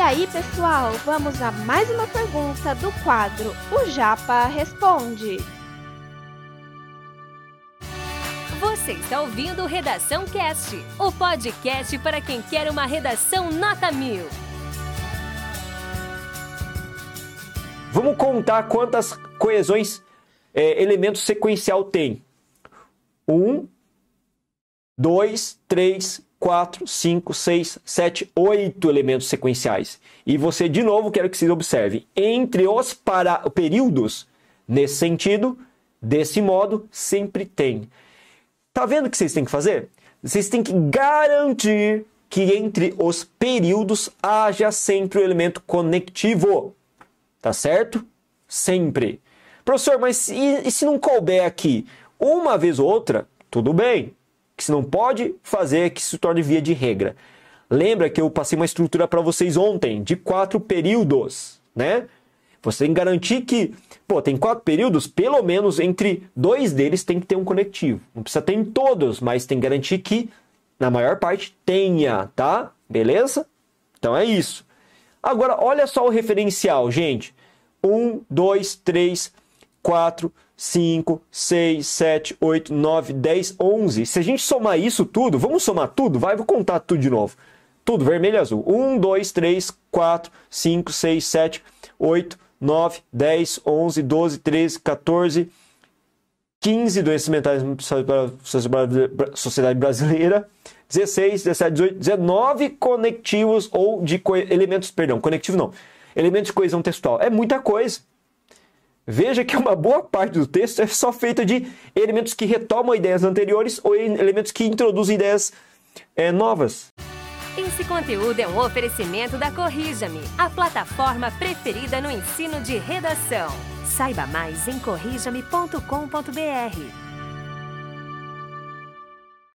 aí, pessoal, vamos a mais uma pergunta do quadro O Japa Responde. Você está ouvindo Redação Cast, o podcast para quem quer uma redação nota mil. Vamos contar quantas coesões é, elemento sequencial tem. Um, dois, três, 4, 5, 6, 7, 8 elementos sequenciais. E você, de novo, quero que vocês observem. Entre os para... períodos, nesse sentido, desse modo, sempre tem. Tá vendo o que vocês têm que fazer? Vocês têm que garantir que entre os períodos haja sempre o elemento conectivo. Tá certo? Sempre. Professor, mas e, e se não couber aqui uma vez ou outra? Tudo bem que se não pode fazer que se torne via de regra. Lembra que eu passei uma estrutura para vocês ontem de quatro períodos, né? Você tem que garantir que, pô, tem quatro períodos, pelo menos entre dois deles tem que ter um conectivo. Não precisa ter em todos, mas tem que garantir que na maior parte tenha, tá? Beleza? Então é isso. Agora, olha só o referencial, gente. Um, dois, três, quatro, 5, 6, 7, 8, 9, 10, 11. Se a gente somar isso tudo, vamos somar tudo? Vai, vou contar tudo de novo. Tudo, vermelho e azul. 1, 2, 3, 4, 5, 6, 7, 8, 9, 10, 11, 12, 13, 14, 15 doenças mentais para a sociedade brasileira, 16, 17, 18, 19 conectivos ou de elementos, perdão, conectivo não, elementos de coesão textual. É muita coisa. Veja que uma boa parte do texto é só feita de elementos que retomam ideias anteriores ou elementos que introduzem ideias é, novas. Esse conteúdo é um oferecimento da Corrija-me, a plataforma preferida no ensino de redação. Saiba mais em corrijame.com.br.